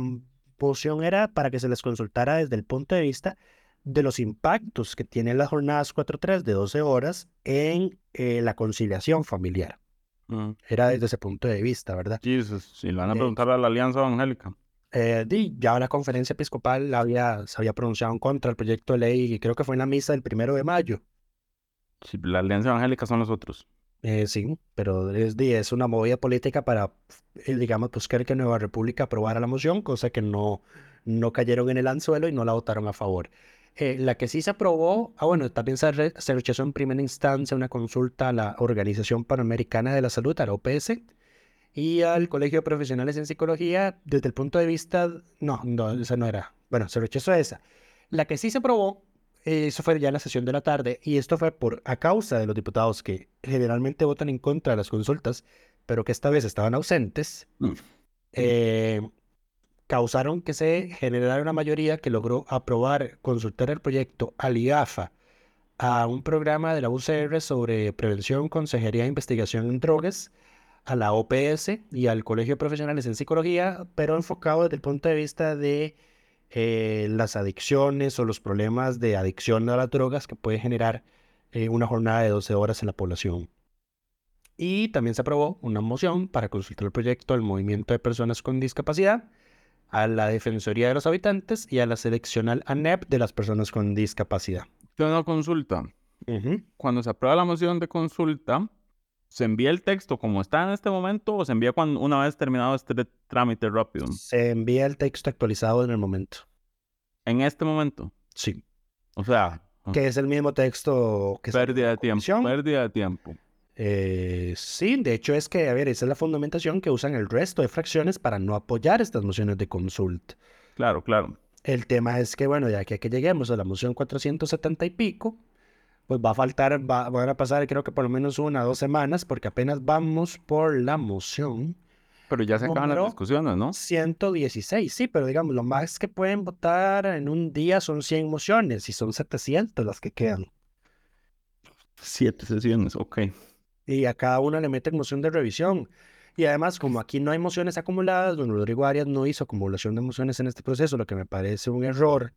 moción era para que se les consultara desde el punto de vista de los impactos que tienen las jornadas 4-3 de 12 horas en eh, la conciliación familiar. Mm. Era desde ese punto de vista, ¿verdad? Jesus, si le van a Eh, preguntar a la Alianza Evangélica. Eh, di, ya la conferencia episcopal había, se había pronunciado en contra del proyecto de ley y creo que fue en la misa del primero de mayo. Si la Alianza Evangélica son los otros. Eh, sí, pero es, es una movida política para, eh, digamos, buscar que Nueva República aprobara la moción, cosa que no, no cayeron en el anzuelo y no la votaron a favor. Eh, la que sí se aprobó, ah, bueno, también se, re- se rechazó en primera instancia una consulta a la Organización Panamericana de la Salud, a la OPS, y al Colegio de Profesionales en Psicología, desde el punto de vista, no, no, esa no era, bueno, se rechazó esa. La que sí se aprobó, eh, eso fue ya en la sesión de la tarde, y esto fue por a causa de los diputados que generalmente votan en contra de las consultas, pero que esta vez estaban ausentes, Mm. eh, causaron que se generara una mayoría que logró aprobar, consultar el proyecto al IAFA, a un programa de la UCR sobre prevención, consejería e investigación en drogas, a la OPS y al Colegio de Profesionales en Psicología, pero enfocado desde el punto de vista de eh, las adicciones o los problemas de adicción a las drogas que puede generar eh, una jornada de 12 horas en la población. Y también se aprobó una moción para consultar el proyecto al Movimiento de Personas con Discapacidad, a la Defensoría de los Habitantes y a la Seleccional ANEP de las Personas con Discapacidad. Tengo una consulta. Cuando se aprueba la moción de consulta, ¿se envía el texto como está en este momento o se envía cuando una vez terminado este trámite rápido? Se envía el texto actualizado en el momento. En este momento. Sí. O sea, Que es el mismo texto que pérdida de tiempo. Pérdida de tiempo. Eh, sí, de hecho es que, a ver, esa es la fundamentación que usan el resto de fracciones para no apoyar estas mociones de consulta. Claro, claro. El tema es que, bueno, ya que, que lleguemos a la moción 470 y pico, pues va a faltar, va- van a pasar creo que por lo menos una o dos semanas, porque apenas vamos por la moción Pero ya se acaban las discusiones, ¿no? 116, sí, pero digamos, lo más que pueden votar en un día son 100 mociones y son 700 las que quedan. Siete sesiones, ok. Y a cada una le meten moción de revisión. Y además, como aquí no hay mociones acumuladas, don Rodrigo Arias no hizo acumulación de mociones en este proceso, lo que me parece un error.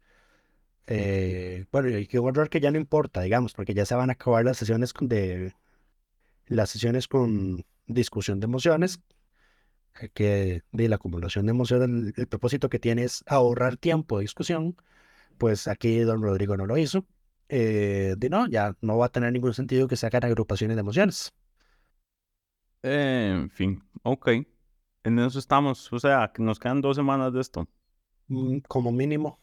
eh, bueno, y que un error que ya no importa, digamos, porque ya se van a acabar las sesiones de las sesiones con discusión de mociones, eh, que de la acumulación de mociones, el, el propósito que tiene es ahorrar tiempo de discusión, pues aquí don Rodrigo no lo hizo. Eh, de no, ya no va a tener ningún sentido que se hagan agrupaciones de mociones. Eh, en fin, ok. En eso estamos. O sea, nos quedan dos semanas de esto. Mm, Como mínimo,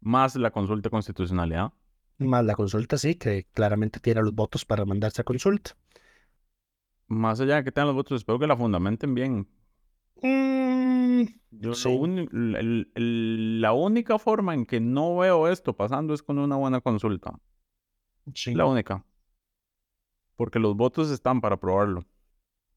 Más la consulta constitucionalidad. más la consulta, sí, que claramente tiene los votos para mandarse a consulta. Más allá de que tengan los votos, espero que la fundamenten bien. Mm, el- el- la única forma en que no veo esto pasando es con una buena consulta. sí. La única. Porque los votos están para aprobarlo.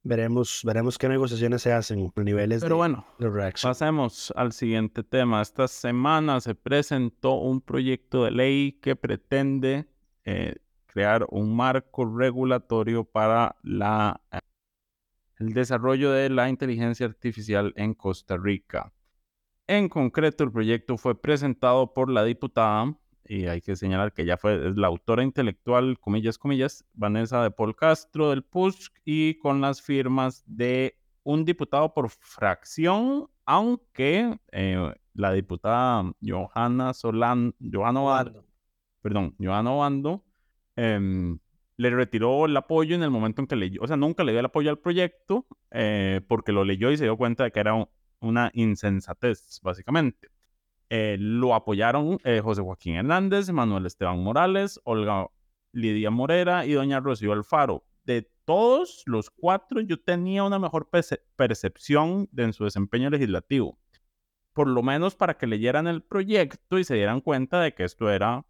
Veremos, veremos qué negociaciones se hacen niveles Pero de, bueno, de reacción. pasemos al siguiente tema. Esta semana se presentó un proyecto de ley que pretende eh, crear un marco regulatorio para la, el desarrollo de la inteligencia artificial en Costa Rica. En concreto, el proyecto fue presentado por la diputada, y hay que señalar que ella fue la autora intelectual, comillas, comillas, Vanessa de Paul Castro del PUSC, y con las firmas de un diputado por fracción, aunque eh, la diputada Johanna Solán, Johanna perdón, Johanna Obando, em, le retiró el apoyo en el momento en que leyó, o sea, nunca le dio el apoyo al proyecto eh, porque lo leyó y se dio cuenta de que era un- una insensatez, básicamente. Eh, lo apoyaron eh, José Joaquín Hernández, Manuel Esteban Morales, Olga Lidia Morera y doña Rocío Alfaro. De todos los cuatro, yo tenía una mejor perce- percepción de su desempeño legislativo. Por lo menos para que leyeran el proyecto y se dieran cuenta de que esto era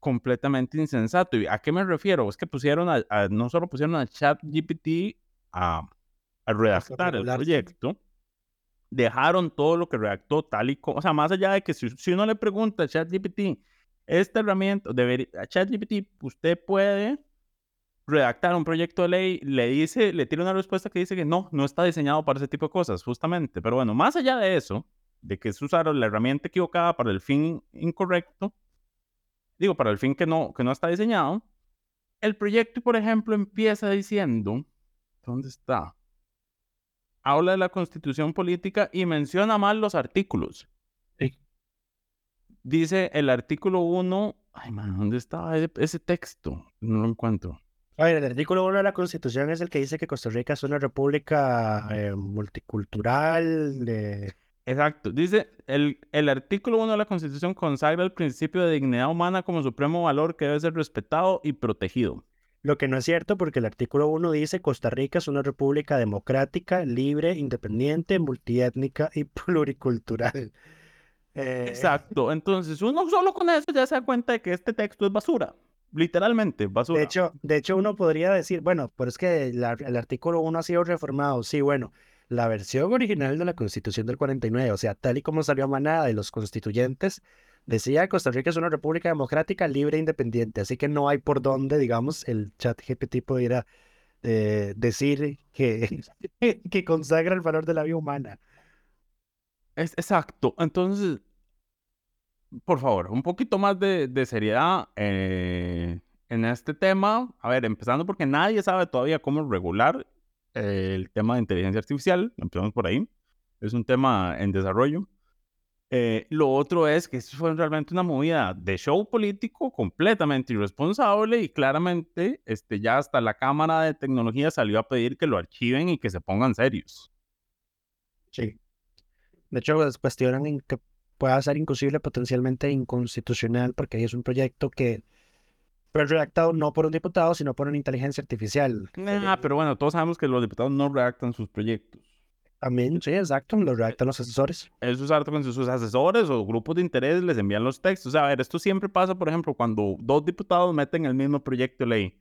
completamente insensato. ¿Y a qué me refiero? Es que pusieron a, a- no solo pusieron a ChatGPT a, a redactar el proyecto, dejaron todo lo que redactó tal y como, o sea, más allá de que si, si uno le pregunta a ChatGPT, esta herramienta, debería, a ChatGPT, usted puede redactar un proyecto de ley, le dice, le tira una respuesta que dice que no, no está diseñado para ese tipo de cosas, justamente. Pero bueno, más allá de eso, de que se usaron la herramienta equivocada para el fin incorrecto, digo, para el fin que no, que no está diseñado, el proyecto, por ejemplo, empieza diciendo, ¿dónde está? Habla de la constitución política y menciona mal los artículos. Sí. Dice el artículo 1, ay, man, ¿dónde ese, ese texto? No lo encuentro. A ver, el artículo 1 de la Constitución es el que dice que Costa Rica es una república eh, multicultural. de- Exacto. Dice, el, el artículo 1 de la Constitución consagra el principio de dignidad humana como supremo valor que debe ser respetado y protegido. Lo que no es cierto porque el artículo 1 dice Costa Rica es una república democrática, libre, independiente, multiétnica y pluricultural. Eh, Exacto. Entonces, uno solo con eso ya se da cuenta de que este texto es basura. Literalmente, basura. De hecho, de hecho, uno podría decir, bueno, pero es que la- el artículo 1 ha sido reformado. Sí, bueno, la versión original de la Constitución del 49, o sea, tal y como salió a manada de los constituyentes, decía Costa Rica es una república democrática, libre e independiente. Así que no hay por dónde, digamos, el chat GPT pudiera eh, decir que, que consagra el valor de la vida humana. Es, exacto. Entonces, por favor, un poquito más de, de seriedad eh, en este tema. A ver, empezando porque nadie sabe todavía cómo regular el tema de inteligencia artificial. Empezamos por ahí. Es un tema en desarrollo. Eh, lo otro es que esto fue realmente una movida de show político completamente irresponsable y claramente este, ya hasta la Cámara de Tecnología salió a pedir que lo archiven y que se pongan serios. Sí. De hecho, pues, cuestionan que pueda ser inclusive potencialmente inconstitucional porque es un proyecto que fue redactado no por un diputado, sino por una inteligencia artificial. Ah, pero bueno, todos sabemos que los diputados no redactan sus proyectos. También, sí, exacto, lo redactan los asesores. Eso es harto con sus asesores o grupos de interés les envían los textos. O sea, a ver, esto siempre pasa, por ejemplo, cuando dos diputados meten el mismo proyecto de ley,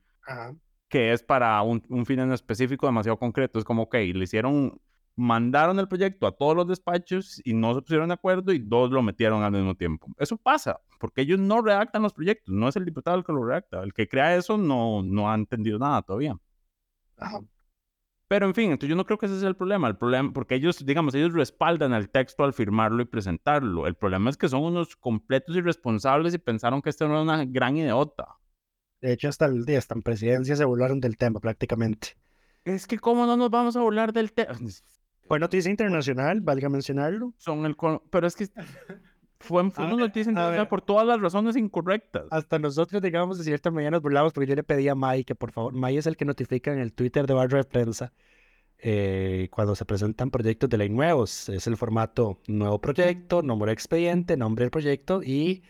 que es para un, un fin en específico demasiado concreto. Es como, ok, le hicieron, mandaron el proyecto a todos los despachos y no se pusieron de acuerdo y dos lo metieron al mismo tiempo. Eso pasa, porque ellos no redactan los proyectos, no es el diputado el que lo redacta. El que crea eso no, no ha entendido nada todavía. Ajá. Pero en fin, entonces yo no creo que ese sea el problema. El problema, porque ellos, digamos, ellos respaldan el texto al firmarlo y presentarlo. El problema es que son unos completos irresponsables y pensaron que esto no era una gran idiota. De hecho, hasta el día, hasta en presidencia se burlaron del tema prácticamente. Es que, ¿cómo no nos vamos a hablar del tema? Fue noticia internacional, valga mencionarlo. Son el. Pero es que fue, fue una ver, noticia internacional por todas las razones incorrectas. Hasta nosotros, digamos, de cierta manera nos burlamos porque yo le pedí a May que por favor, May es el que notifica en el Twitter de Barrio de Prensa eh, cuando se presentan proyectos de ley nuevos. Es el formato nuevo proyecto, nombre de expediente, nombre del proyecto y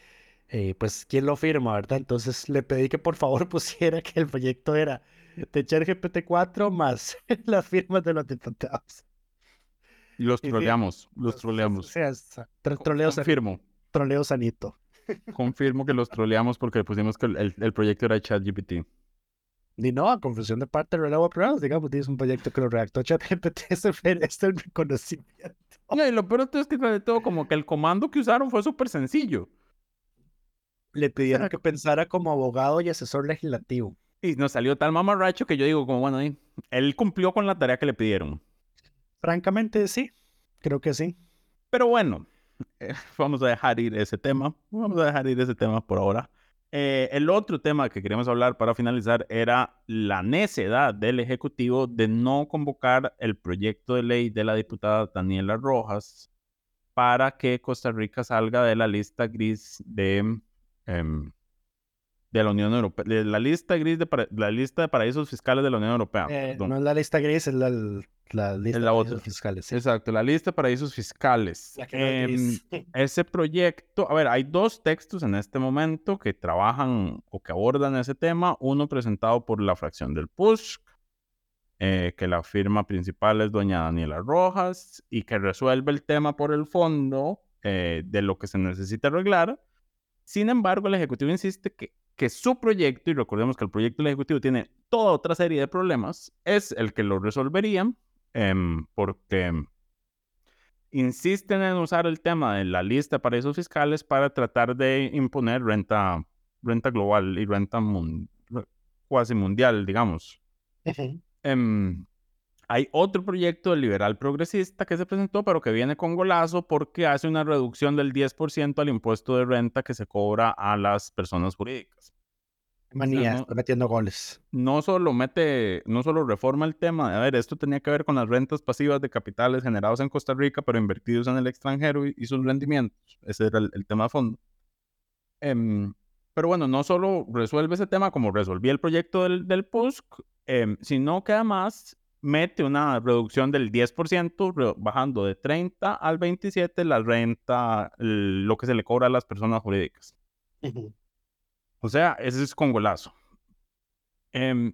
eh, pues quién lo firma, ¿verdad? Entonces le pedí que por favor pusiera que el proyecto era de ChatGPT 4 más las firmas de los diputados. Los troleamos, los O troleamos. sea, troleo, sa- Confirmo, troleo sanito. confirmo que los troleamos porque pusimos que el, el- proyecto era ChatGPT. Ni no, a confusión de parte de Relevant Programs, digamos, tienes un proyecto que lo redactó ChatGPT, este es el reconocimiento. y lo peor es que todo, como que el comando que usaron fue súper sencillo. Le pidieron que pensara como abogado y asesor legislativo. Y nos salió tal mamarracho que yo digo, como bueno, él cumplió con la tarea que le pidieron. Francamente, sí, creo que sí. Pero bueno, eh, vamos a dejar ir ese tema. Vamos a dejar ir ese tema por ahora. Eh, el otro tema que queríamos hablar para finalizar era la necedad del Ejecutivo de no convocar el proyecto de ley de la diputada Daniela Rojas para que Costa Rica salga de la lista gris de, em, de la Unión Europea, de la lista gris de la lista de paraísos fiscales de la Unión Europea. Eh, no es la lista gris, es la, la lista de paraísos fiscales. Exacto, la lista de paraísos fiscales. Em, ese proyecto, a ver, hay dos textos en este momento que trabajan o que abordan ese tema. Uno presentado por la fracción del PUSC, eh, que la firma principal es doña Daniela Rojas y que resuelve el tema por el fondo eh, de lo que se necesita arreglar. Sin embargo, el Ejecutivo insiste que, que su proyecto, y recordemos que el proyecto del Ejecutivo tiene toda otra serie de problemas, es el que lo resolverían Em, porque insisten en usar el tema de la lista de paraísos fiscales para tratar de imponer renta, renta global y renta cuasi mundial, digamos. Em, hay otro proyecto de liberal progresista que se presentó, pero que viene con golazo porque hace una reducción del 10% al impuesto de renta que se cobra a las personas jurídicas. Manía, está metiendo goles. No solo mete, no solo reforma el tema, a ver, esto tenía que ver con las rentas pasivas de capitales generados en Costa Rica, pero invertidos en el extranjero y, sus rendimientos. Ese era el, tema de fondo. Em, pero bueno, no solo resuelve ese tema como resolvía el proyecto del, del PUSC, em, sino que además mete una reducción del 10%, bajando de 30 al 27 la renta, lo que se le cobra a las personas jurídicas. O sea, ese es con golazo. Em,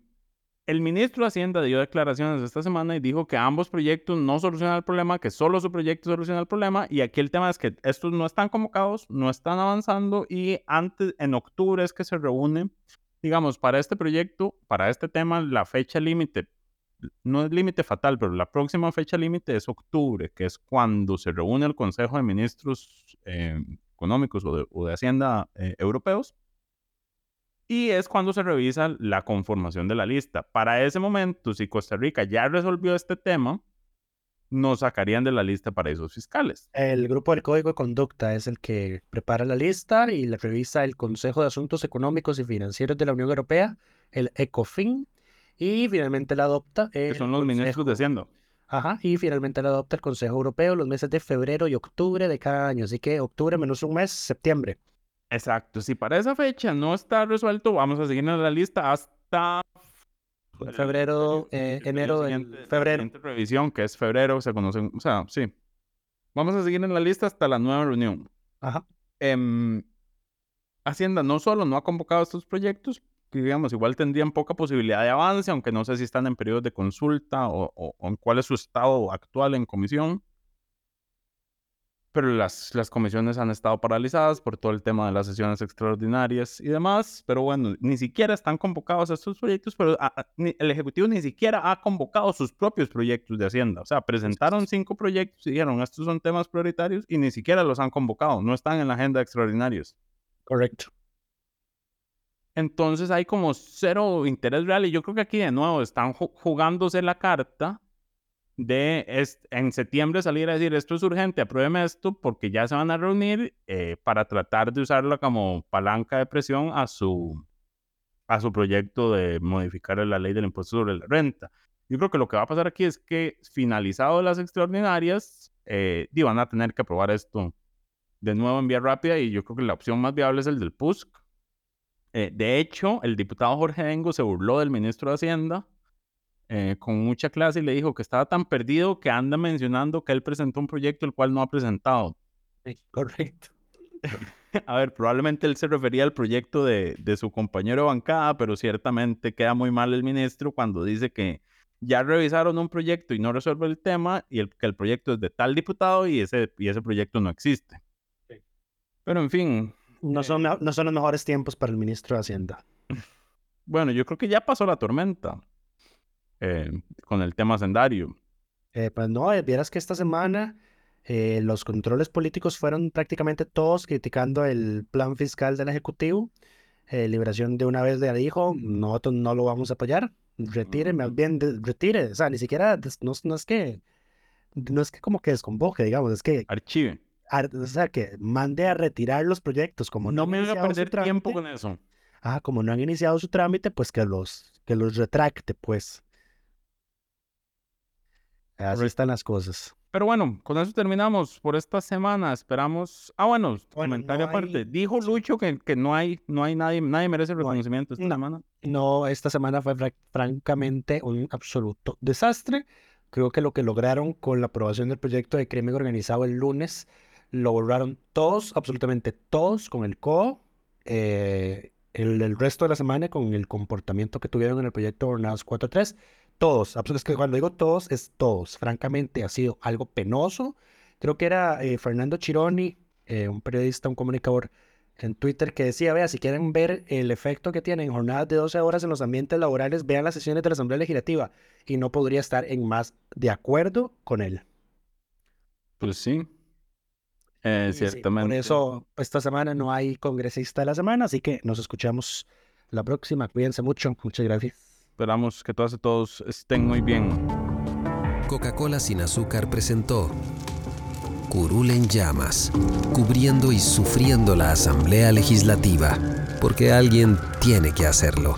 el ministro de Hacienda dio declaraciones esta semana y dijo que ambos proyectos no solucionan el problema, que solo su proyecto soluciona el problema. Y aquí el tema es que estos no están convocados, no están avanzando y antes, en octubre es que se reúne, digamos, para este proyecto, para este tema, la fecha límite, no es límite fatal, pero la próxima fecha límite es octubre, que es cuando se reúne el Consejo de Ministros em, Económicos o de, Hacienda eh, europeos y es cuando se revisa la conformación de la lista. Para ese momento, si Costa Rica ya resolvió este tema, nos sacarían de la lista para esos fiscales. El grupo del Código de Conducta es el que prepara la lista y la revisa el Consejo de Asuntos Económicos y Financieros de la Unión Europea, el ECOFIN, y finalmente la adopta. Que son los ministros de Hacienda. Ajá, y finalmente la adopta el Consejo Europeo los meses de febrero y octubre de cada año. Así que octubre menos un mes, septiembre. Exacto, si para esa fecha no está resuelto, vamos a seguir en la lista hasta febrero, eh, enero, en febrero. revisión, que es febrero, se conocen, o sea, sí. Vamos a seguir en la lista hasta la nueva reunión. Ajá. Em, Hacienda no solo no ha convocado estos proyectos, digamos, igual tendrían poca posibilidad de avance, aunque no sé si están en periodos de consulta o cuál es su estado actual en comisión pero las, las comisiones han estado paralizadas por todo el tema de las sesiones extraordinarias y demás, pero bueno, ni siquiera están convocados estos proyectos, pero el Ejecutivo ni siquiera ha convocado sus propios proyectos de Hacienda, o sea, presentaron cinco proyectos y dijeron, estos son temas prioritarios y ni siquiera los han convocado, no están en la agenda de extraordinarios. Correcto. Entonces hay como cero interés real y yo creo que aquí de nuevo están jugándose la carta de en septiembre salir a decir esto es urgente, apruébeme esto porque ya se van a reunir eh, para tratar de usarlo como palanca de presión a su, a su proyecto de modificar la ley del impuesto sobre la renta. Yo creo que lo que va a pasar aquí es que finalizado las extraordinarias, eh, van a tener que aprobar esto de nuevo en vía rápida y yo creo que la opción más viable es el del PUSC. Eh, de hecho, el diputado Jorge Dengo se burló del ministro de Hacienda eh, con mucha clase y le dijo que estaba tan perdido que anda mencionando que él presentó un proyecto el cual no ha presentado. correcto. A ver, probablemente él se refería al proyecto de, de, su compañero de bancada, pero ciertamente queda muy mal el ministro cuando dice que ya revisaron un proyecto y no resuelve el tema y el, que el proyecto es de tal diputado y ese, y ese proyecto no existe. Pero en fin. No son, no son los mejores tiempos para el ministro de Hacienda. Bueno, yo creo que ya pasó la tormenta eh, con el tema sendario. Eh, pues no, eh, vieras que esta semana eh, los controles políticos fueron prácticamente todos criticando el plan fiscal del Ejecutivo. Eh, Liberación de una vez le dijo, nosotros no lo vamos a apoyar, retire, más bien de- retire, o sea, ni siquiera, no, no es que, no es que como que desconvoque, digamos, es que, Archive. O sea, que mande a retirar los proyectos, como No han me voy a perder tiempo con eso. ah, como no han iniciado su trámite, pues que los, que los retracte, pues. Así Correcto. están las cosas. Pero bueno, con eso terminamos por esta semana. Esperamos. Ah, bueno, Bueno, comentario no aparte. hay- Dijo. Lucho que, que no hay, no hay nadie, nadie merece No reconocimiento esta No. semana. No, esta semana fue fra- francamente un absoluto desastre. Creo que lo que lograron con la aprobación del proyecto de crimen organizado el lunes, lo borraron todos, absolutamente todos, con el CO. eh, el, el resto de la semana con el comportamiento que tuvieron en el proyecto Jornadas 4.3. Todos, es que cuando digo todos, es todos. Francamente, ha sido algo penoso. Creo que era eh, Fernando Chironi, eh, un periodista, un comunicador en Twitter que decía, vea, si quieren ver el efecto que tienen jornadas de 12 horas en los ambientes laborales, vean las sesiones de la Asamblea Legislativa. Y no podría estar en más de acuerdo con él. Pues sí. Eh, Y sí, ciertamente. por eso esta semana no hay congresista de la semana, así que nos escuchamos la próxima. Cuídense mucho. Muchas gracias. Esperamos que todas y todos estén muy bien. Coca-Cola sin azúcar presentó Curul en llamas, cubriendo y sufriendo la Asamblea Legislativa, porque alguien tiene que hacerlo.